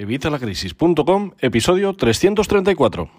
Evitalacrisis.com, episodio 334.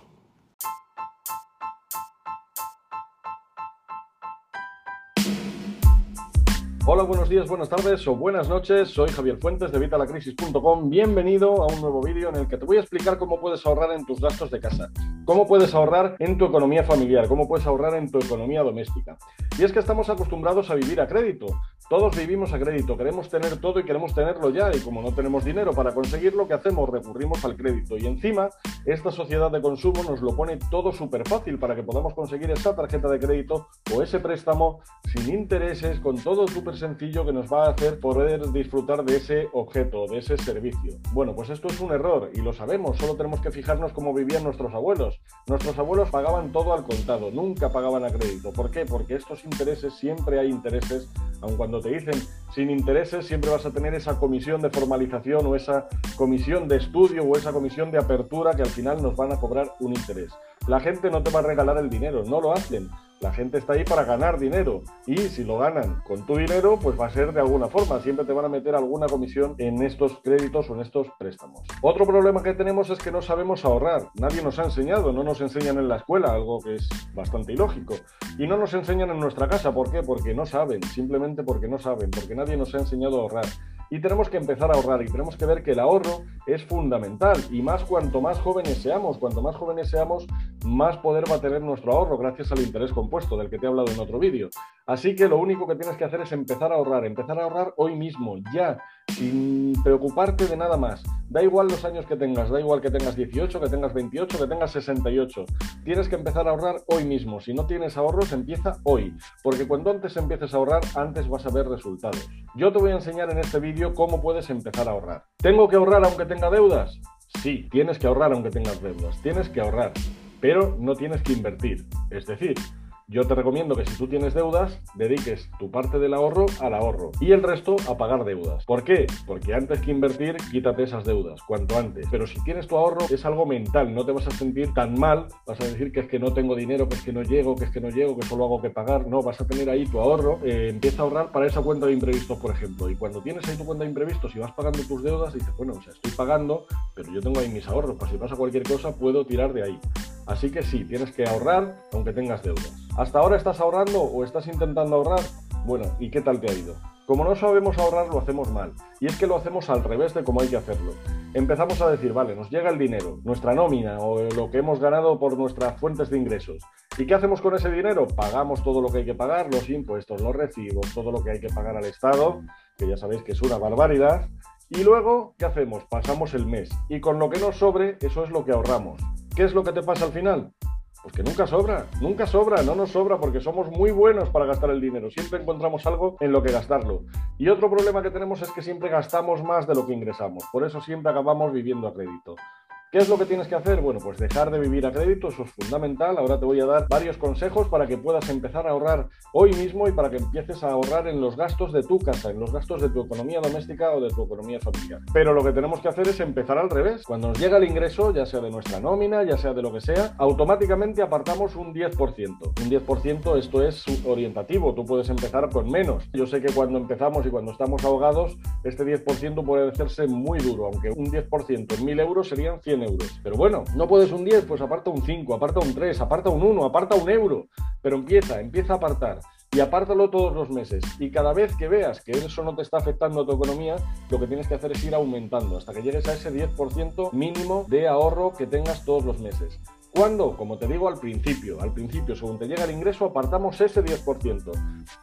Hola, buenos días, buenas tardes o buenas noches. Soy Javier Fuentes de Vitalacrisis.com. Bienvenido a un nuevo vídeo en el que te voy a explicar cómo puedes ahorrar en tus gastos de casa, cómo puedes ahorrar en tu economía familiar, cómo puedes ahorrar en tu economía doméstica. Y es que estamos acostumbrados a vivir a crédito. Todos vivimos a crédito, queremos tener todo y queremos tenerlo ya, y como no tenemos dinero para conseguirlo, ¿qué hacemos? Recurrimos al crédito. Y encima, esta sociedad de consumo nos lo pone todo súper fácil para que podamos conseguir esa tarjeta de crédito o ese préstamo sin intereses, con todo súper sencillo que nos va a hacer poder disfrutar de ese objeto, de ese servicio. Bueno, pues esto es un error y lo sabemos, solo tenemos que fijarnos cómo vivían nuestros abuelos. Nuestros abuelos pagaban todo al contado, nunca pagaban a crédito. ¿Por qué? Porque estos intereses, siempre hay intereses, aun cuando te dicen sin intereses, siempre vas a tener esa comisión de formalización o esa comisión de estudio o esa comisión de apertura que al final nos van a cobrar un interés. La gente no te va a regalar el dinero, no lo hacen. La gente está ahí para ganar dinero y si lo ganan con tu dinero, pues va a ser de alguna forma. Siempre te van a meter alguna comisión en estos créditos o en estos préstamos. Otro problema que tenemos es que no sabemos ahorrar. Nadie nos ha enseñado, no nos enseñan en la escuela, algo que es bastante ilógico. Y no nos enseñan en nuestra casa. ¿Por qué? Porque no saben, simplemente porque no saben, porque nadie nos ha enseñado a ahorrar y tenemos que empezar a ahorrar y tenemos que ver que el ahorro es fundamental y más cuanto más jóvenes seamos, cuanto más jóvenes seamos, más poder va a tener nuestro ahorro gracias al interés compuesto del que te he hablado en otro vídeo. Así que lo único que tienes que hacer es empezar a ahorrar, empezar a ahorrar hoy mismo, ya, sin preocuparte de nada más. Da igual los años que tengas, da igual que tengas 18, que tengas 28, que tengas 68. Tienes que empezar a ahorrar hoy mismo. Si no tienes ahorros, empieza hoy, porque cuando antes empieces a ahorrar, antes vas a ver resultados. Yo te voy a enseñar en este vídeo cómo puedes empezar a ahorrar. ¿Tengo que ahorrar aunque tenga deudas? Sí, tienes que ahorrar aunque tengas deudas. Tienes que ahorrar, pero no tienes que invertir. Es decir, yo te recomiendo que si tú tienes deudas, dediques tu parte del ahorro al ahorro y el resto a pagar deudas. ¿Por qué? Porque antes que invertir, quítate esas deudas, cuanto antes. Pero si tienes tu ahorro, es algo mental, no te vas a sentir tan mal, vas a decir que es que no tengo dinero, que es que no llego, que es que no llego, que solo hago que pagar. No, vas a tener ahí tu ahorro, eh, empieza a ahorrar para esa cuenta de imprevistos, por ejemplo. Y cuando tienes ahí tu cuenta de imprevistos y vas pagando tus deudas, dices, bueno, o sea, estoy pagando, pero yo tengo ahí mis ahorros, para si pasa cualquier cosa, puedo tirar de ahí. Así que sí, tienes que ahorrar aunque tengas deudas. ¿Hasta ahora estás ahorrando o estás intentando ahorrar? Bueno, ¿y qué tal te ha ido? Como no sabemos ahorrar, lo hacemos mal. Y es que lo hacemos al revés de cómo hay que hacerlo. Empezamos a decir, vale, nos llega el dinero, nuestra nómina o lo que hemos ganado por nuestras fuentes de ingresos. ¿Y qué hacemos con ese dinero? Pagamos todo lo que hay que pagar, los impuestos, los recibos, todo lo que hay que pagar al Estado, que ya sabéis que es una barbaridad. Y luego, ¿qué hacemos? Pasamos el mes. Y con lo que nos sobre, eso es lo que ahorramos. ¿Qué es lo que te pasa al final? Pues que nunca sobra, nunca sobra, no nos sobra porque somos muy buenos para gastar el dinero. Siempre encontramos algo en lo que gastarlo. Y otro problema que tenemos es que siempre gastamos más de lo que ingresamos. Por eso siempre acabamos viviendo a crédito. ¿Qué es lo que tienes que hacer? Bueno, pues dejar de vivir a crédito, eso es fundamental. Ahora te voy a dar varios consejos para que puedas empezar a ahorrar hoy mismo y para que empieces a ahorrar en los gastos de tu casa, en los gastos de tu economía doméstica o de tu economía familiar. Pero lo que tenemos que hacer es empezar al revés. Cuando nos llega el ingreso, ya sea de nuestra nómina, ya sea de lo que sea, automáticamente apartamos un 10%. Un 10% esto es orientativo, tú puedes empezar con menos. Yo sé que cuando empezamos y cuando estamos ahogados, este 10% puede hacerse muy duro, aunque un 10% en 1000 euros serían 100 euros. Pero bueno, no puedes un 10, pues aparta un 5, aparta un 3, aparta un 1, aparta un euro. Pero empieza, empieza a apartar y apártalo todos los meses. Y cada vez que veas que eso no te está afectando a tu economía, lo que tienes que hacer es ir aumentando hasta que llegues a ese 10% mínimo de ahorro que tengas todos los meses. ¿Cuándo? Como te digo al principio. Al principio, según te llega el ingreso, apartamos ese 10%.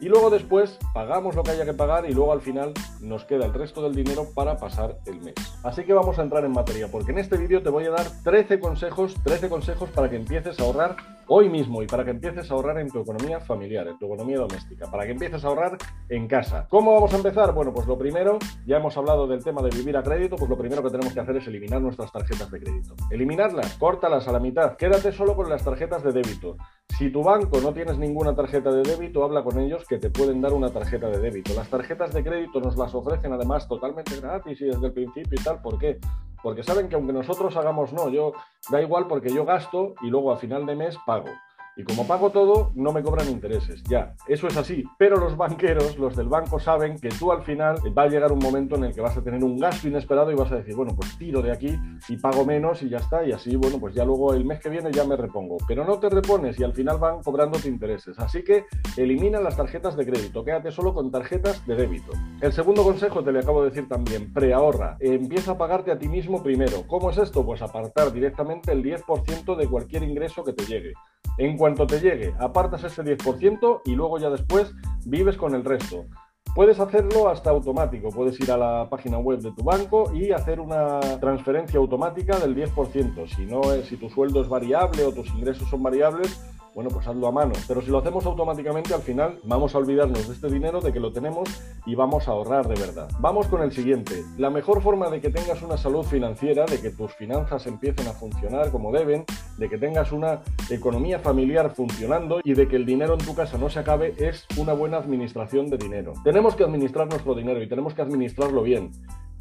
Y luego después pagamos lo que haya que pagar y luego al final nos queda el resto del dinero para pasar el mes. Así que vamos a entrar en materia, porque en este vídeo te voy a dar 13 consejos, 13 consejos para que empieces a ahorrar hoy mismo y para que empieces a ahorrar en tu economía familiar, en tu economía doméstica, para que empieces a ahorrar en casa. ¿Cómo vamos a empezar? Bueno, pues lo primero, ya hemos hablado del tema de vivir a crédito, pues lo primero que tenemos que hacer es eliminar nuestras tarjetas de crédito. Eliminarlas, córtalas a la mitad, quédate solo con las tarjetas de débito. Si tu banco no tienes ninguna tarjeta de débito, habla con ellos que te pueden dar una tarjeta de débito. Las tarjetas de crédito nos las ofrecen además totalmente gratis y desde el principio y tal. ¿Por qué? Porque saben que aunque nosotros hagamos no, yo da igual porque yo gasto y luego a final de mes pago. sustentável. Y como pago todo, no me cobran intereses. Ya, eso es así. Pero los banqueros, los del banco, saben que tú al final va a llegar un momento en el que vas a tener un gasto inesperado y vas a decir, bueno, pues tiro de aquí y pago menos y ya está. Y así, bueno, pues ya luego el mes que viene ya me repongo. Pero no te repones y al final van cobrándote intereses. Así que elimina las tarjetas de crédito. Quédate solo con tarjetas de débito. El segundo consejo te le acabo de decir también, preahorra. Empieza a pagarte a ti mismo primero. ¿Cómo es esto? Pues apartar directamente el 10% de cualquier ingreso que te llegue. En cuanto te llegue, apartas ese 10% y luego ya después vives con el resto. Puedes hacerlo hasta automático, puedes ir a la página web de tu banco y hacer una transferencia automática del 10%. Si no, si tu sueldo es variable o tus ingresos son variables, bueno, pues hazlo a mano. Pero si lo hacemos automáticamente, al final vamos a olvidarnos de este dinero, de que lo tenemos y vamos a ahorrar de verdad. Vamos con el siguiente. La mejor forma de que tengas una salud financiera, de que tus finanzas empiecen a funcionar como deben, de que tengas una economía familiar funcionando y de que el dinero en tu casa no se acabe, es una buena administración de dinero. Tenemos que administrar nuestro dinero y tenemos que administrarlo bien.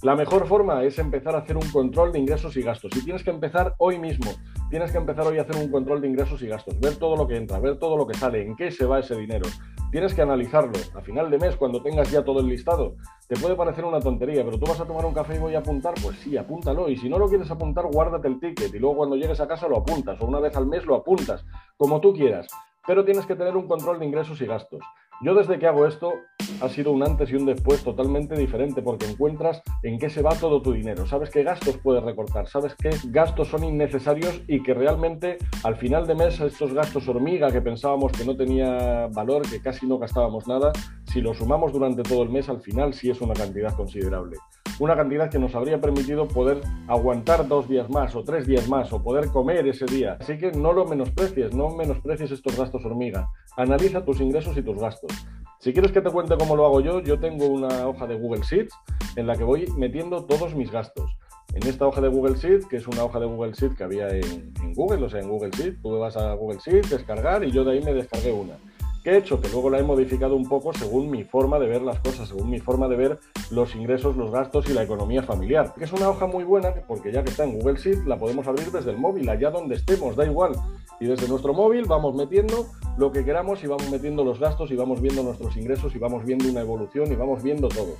La mejor forma es empezar a hacer un control de ingresos y gastos. Y tienes que empezar hoy mismo. Tienes que empezar hoy a hacer un control de ingresos y gastos. Ver todo lo que entra, ver todo lo que sale, en qué se va ese dinero. Tienes que analizarlo. A final de mes, cuando tengas ya todo el listado, te puede parecer una tontería, pero tú vas a tomar un café y voy a apuntar, pues sí, apúntalo. Y si no lo quieres apuntar, guárdate el ticket y luego cuando llegues a casa lo apuntas o una vez al mes lo apuntas, como tú quieras. Pero tienes que tener un control de ingresos y gastos. Yo desde que hago esto ha sido un antes y un después totalmente diferente porque encuentras en qué se va todo tu dinero, sabes qué gastos puedes recortar, sabes qué gastos son innecesarios y que realmente al final de mes estos gastos hormiga que pensábamos que no tenía valor, que casi no gastábamos nada, si lo sumamos durante todo el mes al final sí es una cantidad considerable. Una cantidad que nos habría permitido poder aguantar dos días más o tres días más o poder comer ese día. Así que no lo menosprecies, no menosprecies estos gastos hormiga. Analiza tus ingresos y tus gastos. Si quieres que te cuente cómo lo hago yo, yo tengo una hoja de Google Sheets en la que voy metiendo todos mis gastos. En esta hoja de Google Sheets, que es una hoja de Google Sheets que había en, Google, o sea, en Google Sheets, tú vas a Google Sheets, descargar y yo de ahí me descargué una. ¿Qué he hecho? Que luego la he modificado un poco según mi forma de ver las cosas, según mi forma de ver los ingresos, los gastos y la economía familiar. Que es una hoja muy buena porque ya que está en Google Sheets la podemos abrir desde el móvil, allá donde estemos, da igual. Y desde nuestro móvil vamos metiendo lo que queramos y vamos metiendo los gastos y vamos viendo nuestros ingresos y vamos viendo una evolución y vamos viendo todo.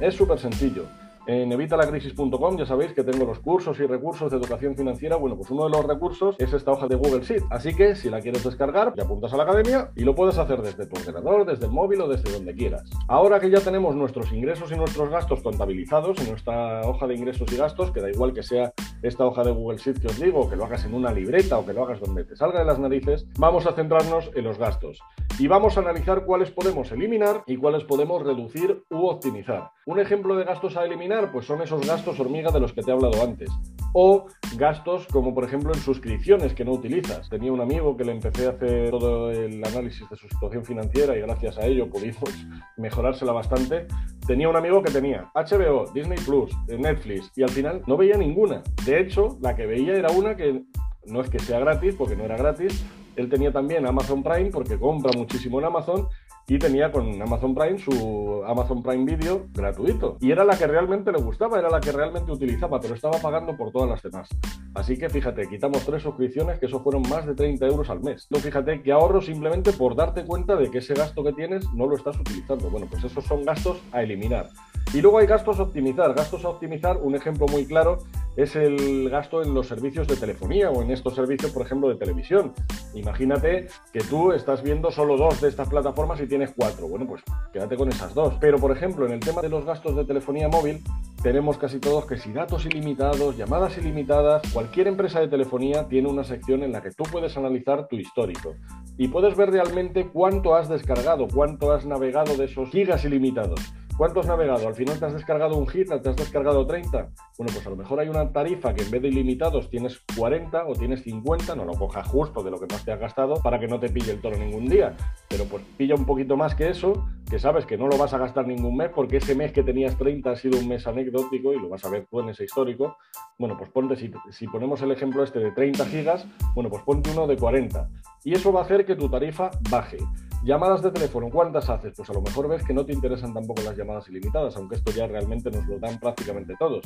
Es súper sencillo. En evitalacrisis.com ya sabéis que tengo los cursos y recursos de educación financiera. Bueno, pues uno de los recursos es esta hoja de Google Sheet. Así que si la quieres descargar, te apuntas a la academia y lo puedes hacer desde tu ordenador, desde el móvil o desde donde quieras. Ahora que ya tenemos nuestros ingresos y nuestros gastos contabilizados en nuestra hoja de ingresos y gastos, que da igual que sea esta hoja de Google Sheet que os digo, que lo hagas en una libreta o que lo hagas donde te salga de las narices, vamos a centrarnos en los gastos. Y vamos a analizar cuáles podemos eliminar y cuáles podemos reducir u optimizar. Un ejemplo de gastos a eliminar pues son esos gastos hormiga de los que te he hablado antes. O gastos como por ejemplo en suscripciones que no utilizas. Tenía un amigo que le empecé a hacer todo el análisis de su situación financiera y gracias a ello pudimos mejorársela bastante. Tenía un amigo que tenía HBO, Disney Plus, Netflix y al final no veía ninguna. De hecho, la que veía era una que no es que sea gratis, porque no era gratis. Él tenía también Amazon Prime porque compra muchísimo en Amazon y tenía con Amazon Prime su Amazon Prime Video gratuito. Y era la que realmente le gustaba, era la que realmente utilizaba, pero estaba pagando por todas las demás. Así que fíjate, quitamos tres suscripciones, que eso fueron más de 30 euros al mes. No, fíjate que ahorro simplemente por darte cuenta de que ese gasto que tienes no lo estás utilizando. Bueno, pues esos son gastos a eliminar. Y luego hay gastos a optimizar. Gastos a optimizar, un ejemplo muy claro es el gasto en los servicios de telefonía o en estos servicios, por ejemplo, de televisión. Imagínate que tú estás viendo solo dos de estas plataformas y tienes cuatro. Bueno, pues quédate con esas dos. Pero, por ejemplo, en el tema de los gastos de telefonía móvil, tenemos casi todos que si datos ilimitados, llamadas ilimitadas, cualquier empresa de telefonía tiene una sección en la que tú puedes analizar tu histórico y puedes ver realmente cuánto has descargado, cuánto has navegado de esos gigas ilimitados. ¿Cuánto has navegado? ¿Al final te has descargado un hit? ¿Te has descargado 30? Bueno, pues a lo mejor hay una tarifa que en vez de ilimitados tienes 40 o tienes 50, no lo cojas justo de lo que más te has gastado para que no te pille el toro ningún día. Pero pues pilla un poquito más que eso, que sabes que no lo vas a gastar ningún mes porque ese mes que tenías 30 ha sido un mes anecdótico y lo vas a ver tú en ese histórico. Bueno, pues ponte, si, si ponemos el ejemplo este de 30 gigas, bueno, pues ponte uno de 40. Y eso va a hacer que tu tarifa baje. Llamadas de teléfono, ¿cuántas haces? Pues a lo mejor ves que no te interesan tampoco las llamadas ilimitadas, aunque esto ya realmente nos lo dan prácticamente todos.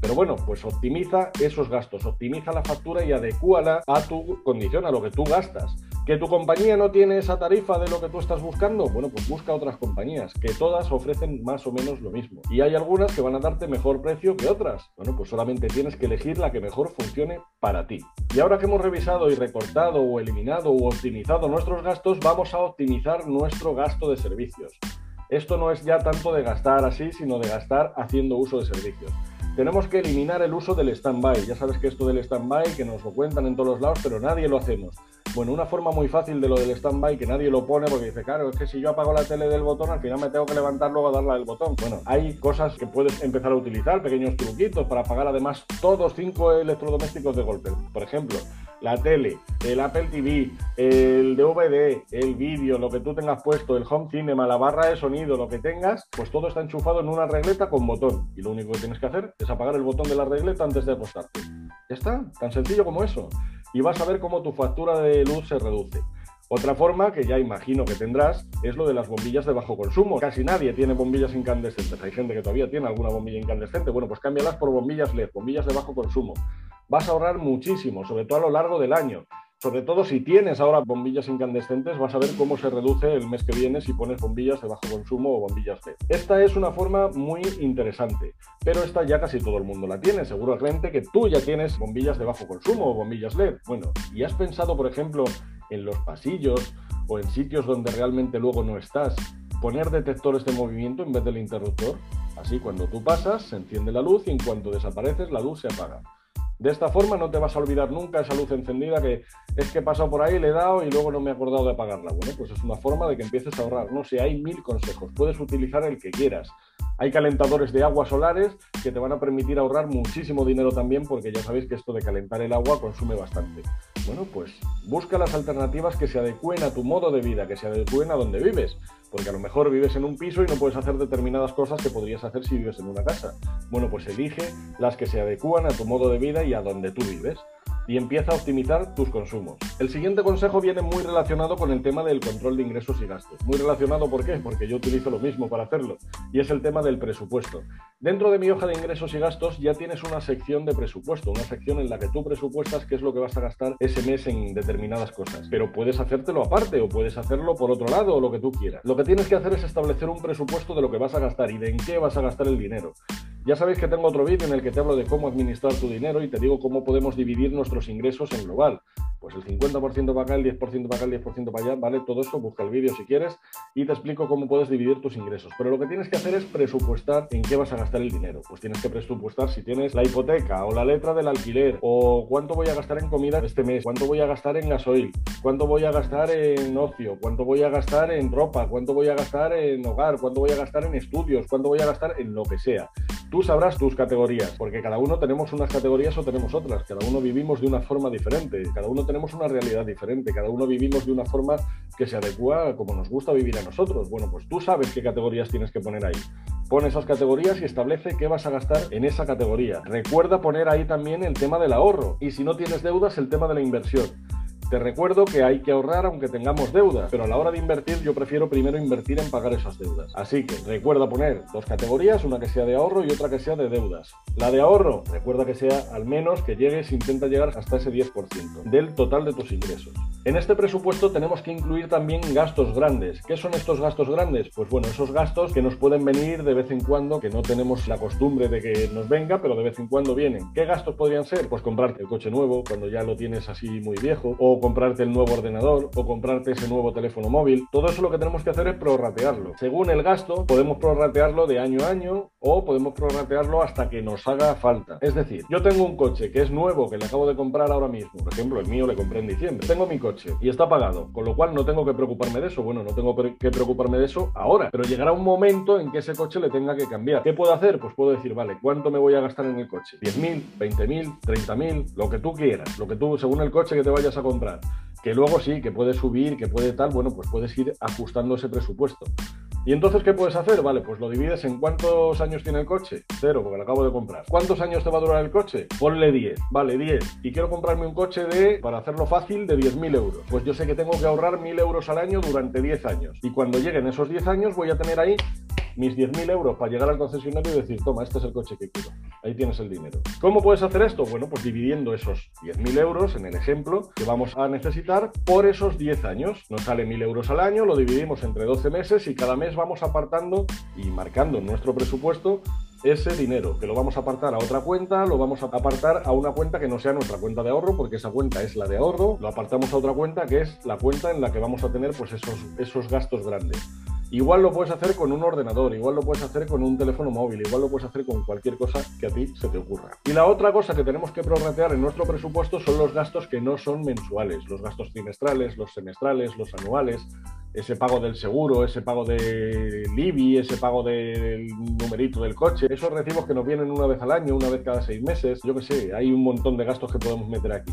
Pero bueno, pues optimiza esos gastos, optimiza la factura y adecúala a tu condición, a lo que tú gastas. ¿Que tu compañía no tiene esa tarifa de lo que tú estás buscando? Bueno, pues busca otras compañías, que todas ofrecen más o menos lo mismo. Y hay algunas que van a darte mejor precio que otras. Bueno, pues solamente tienes que elegir la que mejor funcione para ti. Y ahora que hemos revisado y recortado o eliminado o optimizado nuestros gastos, vamos a optimizar nuestro gasto de servicios. Esto no es ya tanto de gastar así, sino de gastar haciendo uso de servicios tenemos que eliminar el uso del stand-by. Ya sabes que esto del stand-by, que nos lo cuentan en todos los lados, pero nadie lo hacemos. Bueno, una forma muy fácil de lo del stand-by, que nadie lo pone porque dice, claro, es que si yo apago la tele del botón, al final me tengo que levantar luego a darle al botón. Bueno, hay cosas que puedes empezar a utilizar, pequeños truquitos para apagar además todos cinco electrodomésticos de golpe. Por ejemplo, la tele, el Apple TV, el DVD, el vídeo, lo que tú tengas puesto, el home cinema, la barra de sonido, lo que tengas, pues todo está enchufado en una regleta con botón. Y lo único que tienes que hacer es apagar el botón de la regleta antes de acostarte. Ya está, tan sencillo como eso. Y vas a ver cómo tu factura de luz se reduce. Otra forma que ya imagino que tendrás es lo de las bombillas de bajo consumo. Casi nadie tiene bombillas incandescentes. Hay gente que todavía tiene alguna bombilla incandescente. Bueno, pues cámbialas por bombillas LED, bombillas de bajo consumo vas a ahorrar muchísimo, sobre todo a lo largo del año. Sobre todo si tienes ahora bombillas incandescentes, vas a ver cómo se reduce el mes que viene si pones bombillas de bajo consumo o bombillas LED. Esta es una forma muy interesante, pero esta ya casi todo el mundo la tiene. Seguramente que tú ya tienes bombillas de bajo consumo o bombillas LED. Bueno, ¿y has pensado, por ejemplo, en los pasillos o en sitios donde realmente luego no estás, poner detectores de movimiento en vez del interruptor? Así, cuando tú pasas, se enciende la luz y en cuanto desapareces, la luz se apaga. De esta forma no te vas a olvidar nunca esa luz encendida que es que he pasado por ahí, le he dado y luego no me he acordado de apagarla. Bueno, pues es una forma de que empieces a ahorrar. No sé, hay mil consejos. Puedes utilizar el que quieras. Hay calentadores de agua solares que te van a permitir ahorrar muchísimo dinero también porque ya sabéis que esto de calentar el agua consume bastante. Bueno, pues busca las alternativas que se adecúen a tu modo de vida, que se adecúen a donde vives porque a lo mejor vives en un piso y no puedes hacer determinadas cosas que podrías hacer si vives en una casa. Bueno, pues elige las que se adecúan a tu modo de vida y a donde tú vives y empieza a optimizar tus consumos. El siguiente consejo viene muy relacionado con el tema del control de ingresos y gastos. Muy relacionado, ¿por qué? Porque yo utilizo lo mismo para hacerlo, y es el tema del presupuesto. Dentro de mi hoja de ingresos y gastos ya tienes una sección de presupuesto, una sección en la que tú presupuestas qué es lo que vas a gastar ese mes en determinadas cosas. Pero puedes hacértelo aparte o puedes hacerlo por otro lado o lo que tú quieras. Lo que tienes que hacer es establecer un presupuesto de lo que vas a gastar y de en qué vas a gastar el dinero. Ya sabéis que tengo otro vídeo en el que te hablo de cómo administrar tu dinero y te digo cómo podemos dividir nuestros ingresos en global. Pues el 50% para acá, el 10% para acá, el 10% para allá, ¿vale? Todo eso, busca el vídeo si quieres y te explico cómo puedes dividir tus ingresos. Pero lo que tienes que hacer es presupuestar en qué vas a el dinero. Pues tienes que presupuestar si tienes la hipoteca o la letra del alquiler o cuánto voy a gastar en comida este mes, cuánto voy a gastar en gasoil, cuánto voy a gastar en ocio, cuánto voy a gastar en ropa, cuánto voy a gastar en hogar, cuánto voy a gastar en estudios, cuánto voy a gastar en lo que sea. Tú sabrás tus categorías, porque cada uno tenemos unas categorías o tenemos otras, cada uno vivimos de una forma diferente, cada uno tenemos una realidad diferente, cada uno vivimos de una forma que se adecua a como nos gusta vivir a nosotros. Bueno, pues tú sabes qué categorías tienes que poner ahí. Pon esas categorías y establece qué vas a gastar en esa categoría. Recuerda poner ahí también el tema del ahorro y si no tienes deudas, el tema de la inversión. Te recuerdo que hay que ahorrar aunque tengamos deudas, pero a la hora de invertir yo prefiero primero invertir en pagar esas deudas. Así que recuerda poner dos categorías, una que sea de ahorro y otra que sea de deudas. La de ahorro, recuerda que sea al menos que llegues, intenta llegar hasta ese 10% del total de tus ingresos. En este presupuesto tenemos que incluir también gastos grandes. ¿Qué son estos gastos grandes? Pues bueno, esos gastos que nos pueden venir de vez en cuando, que no tenemos la costumbre de que nos venga, pero de vez en cuando vienen. ¿Qué gastos podrían ser? Pues comprarte el coche nuevo cuando ya lo tienes así muy viejo, o comprarte el nuevo ordenador o comprarte ese nuevo teléfono móvil. Todo eso lo que tenemos que hacer es prorratearlo. Según el gasto, podemos prorratearlo de año a año o podemos prorratearlo hasta que nos haga falta. Es decir, yo tengo un coche que es nuevo, que le acabo de comprar ahora mismo. Por ejemplo, el mío le compré en diciembre. Tengo mi coche y está pagado, con lo cual no tengo que preocuparme de eso. Bueno, no tengo que preocuparme de eso ahora, pero llegará un momento en que ese coche le tenga que cambiar. ¿Qué puedo hacer? Pues puedo decir, vale, ¿cuánto me voy a gastar en el coche? ¿10.000, 20.000, 30.000? Lo que tú quieras, lo que tú, según el coche que te vayas a comprar que luego sí, que puede subir, que puede tal, bueno, pues puedes ir ajustando ese presupuesto. ¿Y entonces qué puedes hacer? Vale, pues lo divides en cuántos años tiene el coche. Cero, porque lo acabo de comprar. ¿Cuántos años te va a durar el coche? Ponle 10. Vale, 10. Y quiero comprarme un coche de, para hacerlo fácil, de 10.000 euros. Pues yo sé que tengo que ahorrar 1.000 euros al año durante 10 años. Y cuando lleguen esos 10 años voy a tener ahí mis 10.000 euros para llegar al concesionario y decir, toma, este es el coche que quiero. Ahí tienes el dinero. ¿Cómo puedes hacer esto? Bueno, pues dividiendo esos 10.000 euros en el ejemplo que vamos a necesitar por esos 10 años. Nos sale 1.000 euros al año, lo dividimos entre 12 meses y cada mes vamos apartando y marcando en nuestro presupuesto ese dinero, que lo vamos a apartar a otra cuenta, lo vamos a apartar a una cuenta que no sea nuestra cuenta de ahorro, porque esa cuenta es la de ahorro, lo apartamos a otra cuenta que es la cuenta en la que vamos a tener pues esos, esos gastos grandes. Igual lo puedes hacer con un ordenador, igual lo puedes hacer con un teléfono móvil, igual lo puedes hacer con cualquier cosa que a ti se te ocurra. Y la otra cosa que tenemos que prorratear en nuestro presupuesto son los gastos que no son mensuales, los gastos trimestrales, los semestrales, los anuales, ese pago del seguro, ese pago del IBI, ese pago del numerito del coche, esos recibos que nos vienen una vez al año, una vez cada seis meses, yo qué sé, hay un montón de gastos que podemos meter aquí.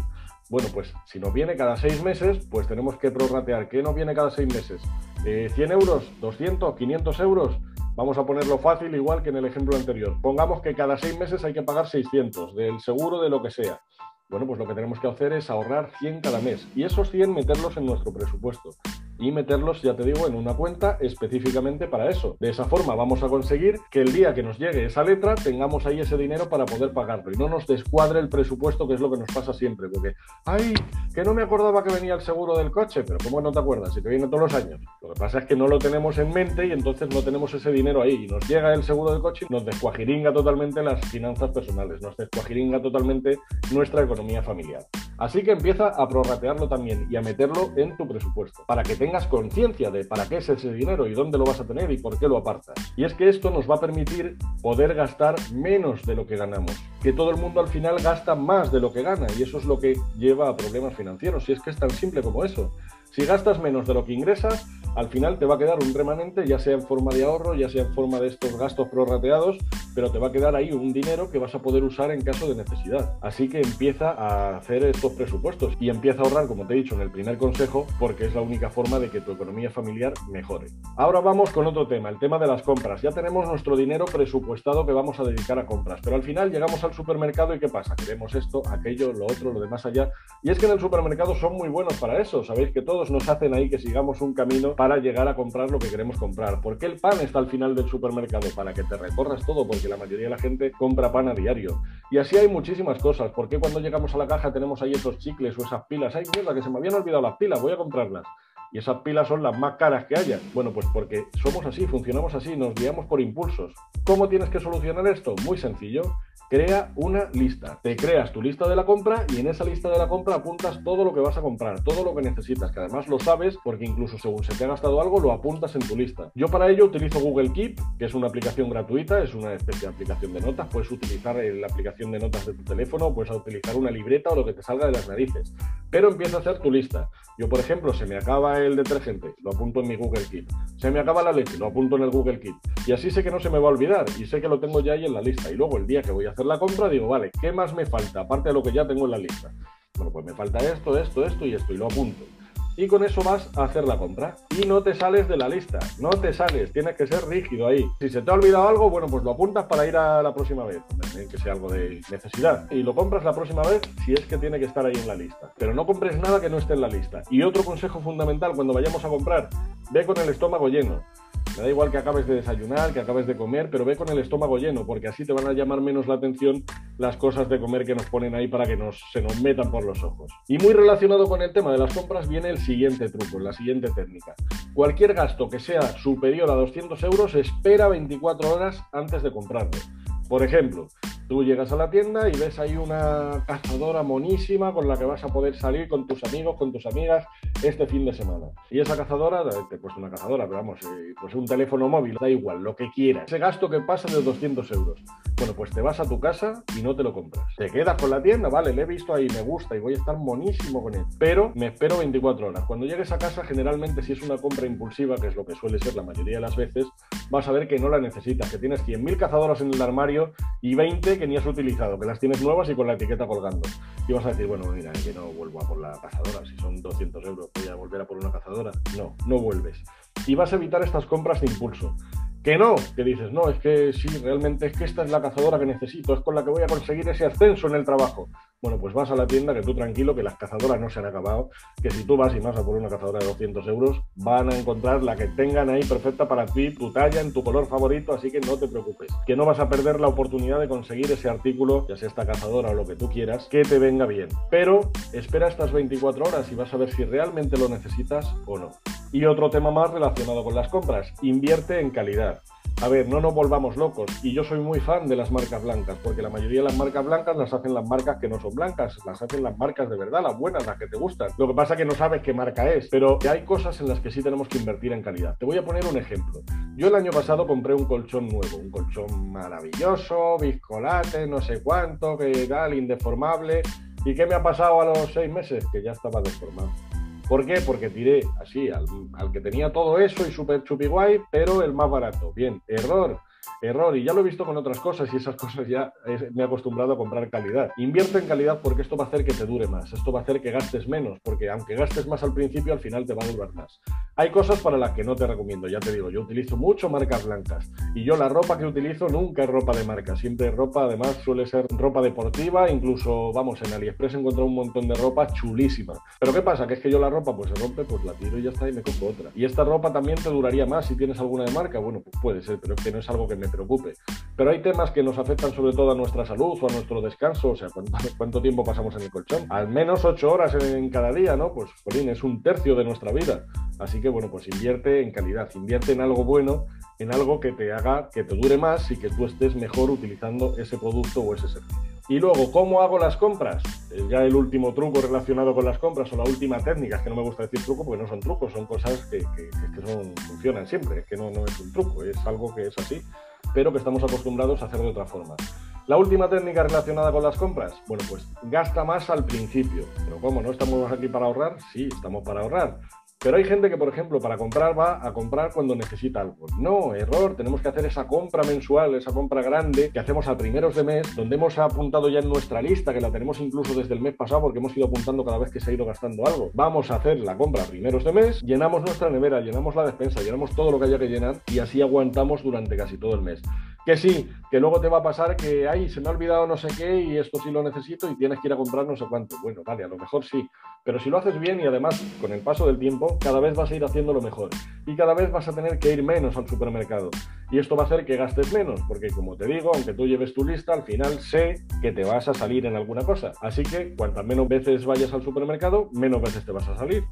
Bueno, pues si nos viene cada seis meses, pues tenemos que prorratear. ¿Qué nos viene cada seis meses? ¿100 eh, euros? ¿200? ¿500 euros? Vamos a ponerlo fácil, igual que en el ejemplo anterior. Pongamos que cada seis meses hay que pagar 600 del seguro de lo que sea. Bueno, pues lo que tenemos que hacer es ahorrar 100 cada mes y esos 100 meterlos en nuestro presupuesto y meterlos, ya te digo, en una cuenta específicamente para eso. De esa forma vamos a conseguir que el día que nos llegue esa letra tengamos ahí ese dinero para poder pagarlo y no nos descuadre el presupuesto, que es lo que nos pasa siempre, porque, ay, que no me acordaba que venía el seguro del coche, pero ¿cómo no te acuerdas? Si te viene todos los años. Lo que pasa es que no lo tenemos en mente y entonces no tenemos ese dinero ahí y nos llega el seguro del coche y nos descuajiringa totalmente las finanzas personales, nos descuajiringa totalmente nuestra economía familiar. Así que empieza a prorratearlo también y a meterlo en tu presupuesto, para que tengas conciencia de para qué es ese dinero y dónde lo vas a tener y por qué lo apartas. Y es que esto nos va a permitir poder gastar menos de lo que ganamos. Que todo el mundo al final gasta más de lo que gana y eso es lo que lleva a problemas financieros. Y es que es tan simple como eso. Si gastas menos de lo que ingresas, al final te va a quedar un remanente, ya sea en forma de ahorro, ya sea en forma de estos gastos prorrateados, pero te va a quedar ahí un dinero que vas a poder usar en caso de necesidad. Así que empieza a hacer estos presupuestos y empieza a ahorrar, como te he dicho en el primer consejo, porque es la única forma de que tu economía familiar mejore. Ahora vamos con otro tema, el tema de las compras. Ya tenemos nuestro dinero presupuestado que vamos a dedicar a compras, pero al final llegamos supermercado y ¿qué pasa? Queremos esto, aquello, lo otro, lo demás allá. Y es que en el supermercado son muy buenos para eso. Sabéis que todos nos hacen ahí que sigamos un camino para llegar a comprar lo que queremos comprar. ¿Por qué el pan está al final del supermercado? Para que te recorras todo, porque la mayoría de la gente compra pan a diario. Y así hay muchísimas cosas. ¿Por qué cuando llegamos a la caja tenemos ahí esos chicles o esas pilas? ¡Ay, mierda, que se me habían olvidado las pilas! Voy a comprarlas y esas pilas son las más caras que haya. Bueno, pues porque somos así, funcionamos así, nos guiamos por impulsos. ¿Cómo tienes que solucionar esto? Muy sencillo crea una lista. Te creas tu lista de la compra y en esa lista de la compra apuntas todo lo que vas a comprar, todo lo que necesitas, que además lo sabes porque incluso según se te ha gastado algo lo apuntas en tu lista. Yo para ello utilizo Google Keep, que es una aplicación gratuita, es una especie de aplicación de notas, puedes utilizar la aplicación de notas de tu teléfono, puedes utilizar una libreta o lo que te salga de las narices, pero empieza a hacer tu lista. Yo, por ejemplo, se me acaba el detergente, lo apunto en mi Google Keep. Se me acaba la leche, lo apunto en el Google Keep. Y así sé que no se me va a olvidar y sé que lo tengo ya ahí en la lista. Y luego el día que voy a hacer la compra, digo, vale, ¿qué más me falta? Aparte de lo que ya tengo en la lista. Bueno, pues me falta esto, esto, esto y esto, y lo apunto. Y con eso vas a hacer la compra. Y no te sales de la lista, no te sales, tienes que ser rígido ahí. Si se te ha olvidado algo, bueno, pues lo apuntas para ir a la próxima vez, que sea algo de necesidad. Y lo compras la próxima vez si es que tiene que estar ahí en la lista. Pero no compres nada que no esté en la lista. Y otro consejo fundamental cuando vayamos a comprar, ve con el estómago lleno. Me da igual que acabes de desayunar, que acabes de comer, pero ve con el estómago lleno, porque así te van a llamar menos la atención las cosas de comer que nos ponen ahí para que nos, se nos metan por los ojos. Y muy relacionado con el tema de las compras viene el siguiente truco, la siguiente técnica. Cualquier gasto que sea superior a 200 euros, espera 24 horas antes de comprarlo. Por ejemplo, Tú llegas a la tienda y ves ahí una cazadora monísima con la que vas a poder salir con tus amigos, con tus amigas este fin de semana. Y esa cazadora, te he puesto una cazadora, pero vamos, eh, pues un teléfono móvil, da igual, lo que quieras. Ese gasto que pasa de 200 euros. Bueno, pues te vas a tu casa y no te lo compras. Te quedas con la tienda, vale, le he visto ahí, me gusta y voy a estar monísimo con él. Pero me espero 24 horas. Cuando llegues a casa, generalmente si es una compra impulsiva, que es lo que suele ser la mayoría de las veces, vas a ver que no la necesitas, que tienes 100.000 cazadoras en el armario y 20 que ni has utilizado, que las tienes nuevas y con la etiqueta colgando. Y vas a decir, bueno, mira, que no vuelvo a por la cazadora, si son 200 euros voy a volver a por una cazadora. No, no vuelves. Y vas a evitar estas compras de impulso. Que no, que dices, no, es que sí, realmente es que esta es la cazadora que necesito, es con la que voy a conseguir ese ascenso en el trabajo. Bueno, pues vas a la tienda que tú tranquilo, que las cazadoras no se han acabado, que si tú vas y vas a por una cazadora de 200 euros, van a encontrar la que tengan ahí perfecta para ti, tu talla, en tu color favorito, así que no te preocupes, que no vas a perder la oportunidad de conseguir ese artículo, ya sea esta cazadora o lo que tú quieras, que te venga bien. Pero espera estas 24 horas y vas a ver si realmente lo necesitas o no. Y otro tema más relacionado con las compras, invierte en calidad. A ver, no nos volvamos locos. Y yo soy muy fan de las marcas blancas, porque la mayoría de las marcas blancas las hacen las marcas que no son blancas, las hacen las marcas de verdad, las buenas, las que te gustan. Lo que pasa es que no sabes qué marca es, pero hay cosas en las que sí tenemos que invertir en calidad. Te voy a poner un ejemplo. Yo el año pasado compré un colchón nuevo, un colchón maravilloso, biscolate, no sé cuánto, que tal, indeformable. ¿Y qué me ha pasado a los seis meses? Que ya estaba deformado. ¿Por qué? Porque tiré así al, que tenía todo eso y súper chupi guay, pero el más barato. Bien, error error. Y ya lo he visto con otras cosas y esas cosas ya me he acostumbrado a comprar calidad. Invierte en calidad porque esto va a hacer que te dure más. Esto va a hacer que gastes menos, porque aunque gastes más al principio, al final te va a durar más. Hay cosas para las que no te recomiendo, ya te digo, yo utilizo mucho marcas blancas y yo la ropa que utilizo nunca es ropa de marca, siempre ropa, además suele ser ropa deportiva, incluso, vamos, en AliExpress he encontrado un montón de ropa chulísima. Pero ¿qué pasa? Que es que yo la ropa pues se rompe, pues la tiro y ya está y me compro otra. Y esta ropa también te duraría más si tienes alguna de marca, bueno, pues puede ser, pero es que no es algo que me preocupe. Pero hay temas que nos afectan sobre todo a nuestra salud o a nuestro descanso, o sea, ¿cuánto, tiempo pasamos en el colchón? Al menos ocho horas en, cada día, ¿no? Pues, Jolín, es un tercio de nuestra vida. Así que, bueno, pues invierte en calidad, invierte en algo bueno, en algo que te haga que te dure más y que tú estés mejor utilizando ese producto o ese servicio. Y luego, ¿cómo hago las compras? Ya el último truco relacionado con las compras o la última técnica, que no me gusta decir truco porque no son trucos, son cosas que, son, funcionan siempre, es que no, no es un truco, es algo que es así pero que estamos acostumbrados a hacer de otra forma. La última técnica relacionada con las compras, bueno, pues gasta más al principio. Pero ¿cómo? ¿No estamos aquí para ahorrar? Sí, estamos para ahorrar. Pero hay gente que, por ejemplo, para comprar va a comprar cuando necesita algo. No, error, tenemos que hacer esa compra mensual, esa compra grande que hacemos a primeros de mes, donde hemos apuntado ya en nuestra lista, que la tenemos incluso desde el mes pasado porque hemos ido apuntando cada vez que se ha ido gastando algo. Vamos a hacer la compra a primeros de mes, llenamos nuestra nevera, llenamos la despensa, llenamos todo lo que haya que llenar y así aguantamos durante casi todo el mes. Que sí, que luego te va a pasar que, ay, se me ha olvidado no sé qué y esto sí lo necesito y tienes que ir a comprar no sé cuánto. Bueno, vale, a lo mejor sí, pero si lo haces bien y además con el paso del tiempo, cada vez vas a ir haciéndolo mejor y cada vez vas a tener que ir menos al supermercado. Y esto va a hacer que gastes menos, porque como te digo, aunque tú lleves tu lista, al final sé que te vas a salir en alguna cosa. Así que cuantas menos veces vayas al supermercado, menos veces te vas a salir.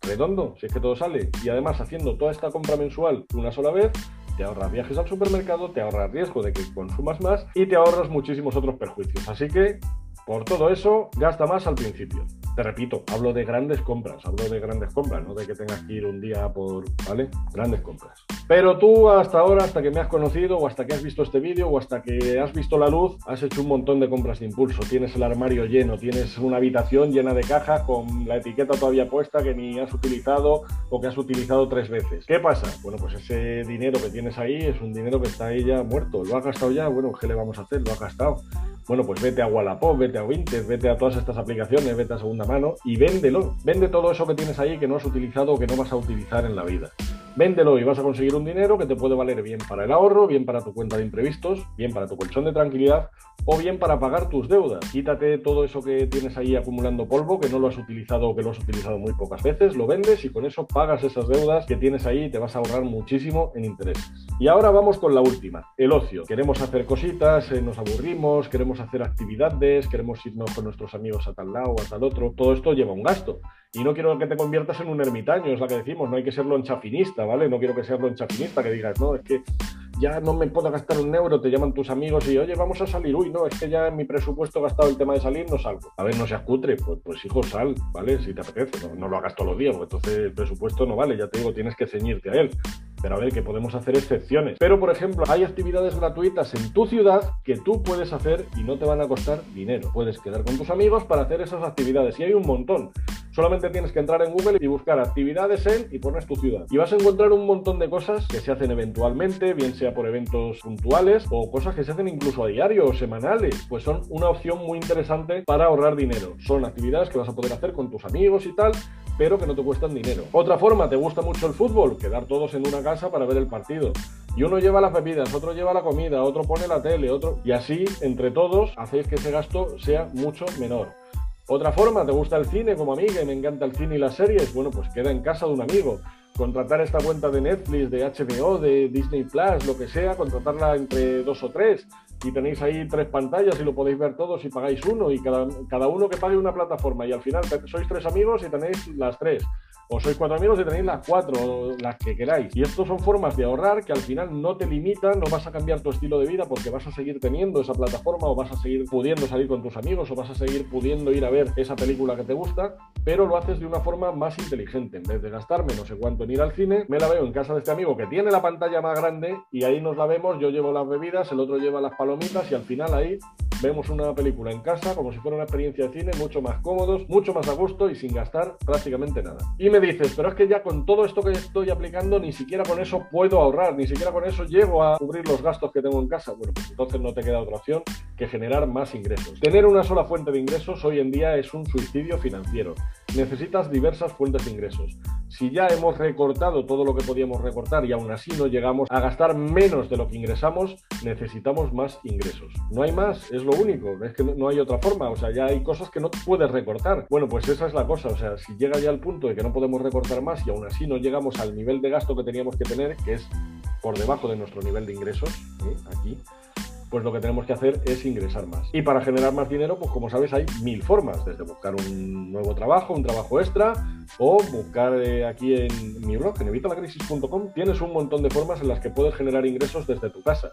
Redondo, si es que todo sale. Y además haciendo toda esta compra mensual una sola vez, te ahorras viajes al supermercado, te ahorras riesgo de que consumas más y te ahorras muchísimos otros perjuicios. Así que, por todo eso, gasta más al principio. Te repito, hablo de grandes compras, hablo de grandes compras, no de que tengas que ir un día por, ¿vale? Grandes compras. Pero tú hasta ahora, hasta que me has conocido o hasta que has visto este vídeo o hasta que has visto la luz, has hecho un montón de compras de impulso. Tienes el armario lleno, tienes una habitación llena de cajas con la etiqueta todavía puesta que ni has utilizado o que has utilizado tres veces. ¿Qué pasa? Bueno, pues ese dinero que tienes ahí es un dinero que está ahí ya muerto. ¿Lo has gastado ya? Bueno, ¿qué le vamos a hacer? Lo has gastado. Bueno, pues vete a Wallapop, vete a Vinted, vete a todas estas aplicaciones, vete a segunda mano y véndelo. Vende todo eso que tienes ahí que no has utilizado o que no vas a utilizar en la vida. Véndelo y vas a conseguir un dinero que te puede valer bien para el ahorro, bien para tu cuenta de imprevistos, bien para tu colchón de tranquilidad o bien para pagar tus deudas. Quítate todo eso que tienes ahí acumulando polvo, que no lo has utilizado o que lo has utilizado muy pocas veces, lo vendes y con eso pagas esas deudas que tienes ahí y te vas a ahorrar muchísimo en intereses. Y ahora vamos con la última, el ocio. Queremos hacer cositas, eh, nos aburrimos, queremos hacer actividades, queremos irnos con nuestros amigos a tal lado o a tal otro. Todo esto lleva un gasto. Y no quiero que te conviertas en un ermitaño, es la que decimos, no hay que serlo enchafinista, ¿vale? No quiero que seas lo enchafinista, que digas, no, es que ya no me puedo gastar un euro, te llaman tus amigos y, oye, vamos a salir. Uy, no, es que ya en mi presupuesto he gastado el tema de salir, no salgo. A ver, no seas cutre, pues, pues hijo, sal, ¿vale? Si te apetece, no, lo hagas todos los días, porque entonces el presupuesto no vale, ya te digo, tienes que ceñirte a él. Pero a ver, que podemos hacer excepciones. Pero, por ejemplo, hay actividades gratuitas en tu ciudad que tú puedes hacer y no te van a costar dinero. Puedes quedar con tus amigos para hacer esas actividades. Y hay un montón. Solamente tienes que entrar en Google y buscar actividades en y pones tu ciudad. Y vas a encontrar un montón de cosas que se hacen eventualmente, bien sea por eventos puntuales o cosas que se hacen incluso a diario o semanales. Pues son una opción muy interesante para ahorrar dinero. Son actividades que vas a poder hacer con tus amigos y tal pero que no te cuestan dinero. Otra forma, ¿te gusta mucho el fútbol? Quedar todos en una casa para ver el partido. Y uno lleva las bebidas, otro lleva la comida, otro pone la tele, otro... Y así, entre todos, hacéis que ese gasto sea mucho menor. Otra forma, ¿te gusta el cine como a mí, que me encanta el cine y las series? Bueno, pues queda en casa de un amigo. Contratar esta cuenta de Netflix, de HBO, de Disney Plus, lo que sea, contratarla entre dos o tres y tenéis ahí tres pantallas y lo podéis ver todos y pagáis uno y cada, cada uno que pague una plataforma y al final sois tres amigos y tenéis las tres o sois cuatro amigos y tenéis las cuatro, las que queráis. Y esto son formas de ahorrar que al final no te limitan, no vas a cambiar tu estilo de vida porque vas a seguir teniendo esa plataforma o vas a seguir pudiendo salir con tus amigos o vas a seguir pudiendo ir a ver esa película que te gusta, pero lo haces de una forma más inteligente. En vez de gastarme no sé cuánto en ir al cine, me la veo en casa de este amigo que tiene la pantalla más grande y ahí nos la vemos, yo llevo las bebidas, el otro lleva las palomitas y al final ahí vemos una película en casa como si fuera una experiencia de cine mucho más cómodos, mucho más a gusto y sin gastar prácticamente nada. Y me dices, pero es que ya con todo esto que estoy aplicando, ni siquiera con eso puedo ahorrar, ni siquiera con eso llego a cubrir los gastos que tengo en casa. Bueno, pues entonces no te queda otra opción que generar más ingresos. Tener una sola fuente de ingresos hoy en día es un suicidio financiero. Necesitas diversas fuentes de ingresos. Si ya hemos recortado todo lo que podíamos recortar y aún así no llegamos a gastar menos de lo que ingresamos, necesitamos más ingresos. No hay más, es lo único, es que no hay otra forma, o sea, ya hay cosas que no puedes recortar. Bueno, pues esa es la cosa, o sea, si llega ya al punto de que no podemos recortar más y aún así no llegamos al nivel de gasto que teníamos que tener, que es por debajo de nuestro nivel de ingresos, ¿eh? aquí, pues lo que tenemos que hacer es ingresar más. Y para generar más dinero, pues como sabes, hay mil formas, desde buscar un nuevo trabajo, un trabajo extra, o buscar eh, aquí en mi blog, en evitalacrisis.com, tienes un montón de formas en las que puedes generar ingresos desde tu casa.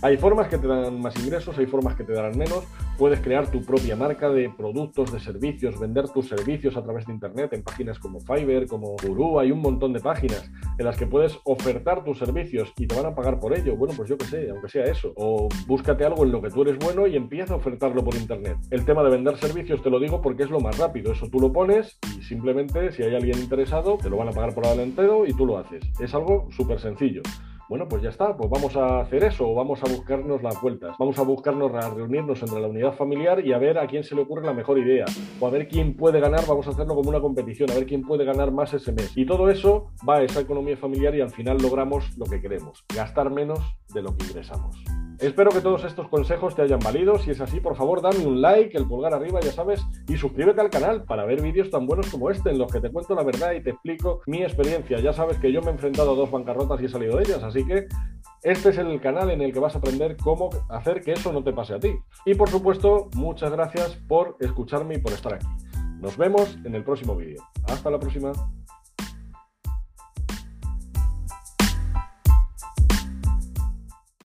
Hay formas que te dan más ingresos, hay formas que te darán menos, puedes crear tu propia marca de productos, de servicios, vender tus servicios a través de Internet en páginas como Fiverr, como Guru, hay un montón de páginas en las que puedes ofertar tus servicios y te van a pagar por ello. Bueno, pues yo qué sé, aunque sea eso. O búscate algo en lo que tú eres bueno y empieza a ofertarlo por internet. El tema de vender servicios te lo digo porque es lo más rápido. Eso tú lo pones y simplemente si hay alguien interesado te lo van a pagar por adelantado y tú lo haces. Es algo súper sencillo. Bueno, pues ya está, pues vamos a hacer eso, vamos a buscarnos las vueltas, vamos a buscarnos a reunirnos entre la unidad familiar y a ver a quién se le ocurre la mejor idea, o a ver quién puede ganar, vamos a hacerlo como una competición, a ver quién puede ganar más ese mes. Y todo eso va a esa economía familiar y al final logramos lo que queremos, gastar menos de lo que ingresamos. Espero que todos estos consejos te hayan valido. Si es así, por favor, dame un like, el pulgar arriba, ya sabes, y suscríbete al canal para ver vídeos tan buenos como este, en los que te cuento la verdad y te explico mi experiencia. Ya sabes que yo me he enfrentado a dos bancarrotas y he salido de ellas, así que este es el canal en el que vas a aprender cómo hacer que eso no te pase a ti. Y por supuesto, muchas gracias por escucharme y por estar aquí. Nos vemos en el próximo vídeo. Hasta la próxima.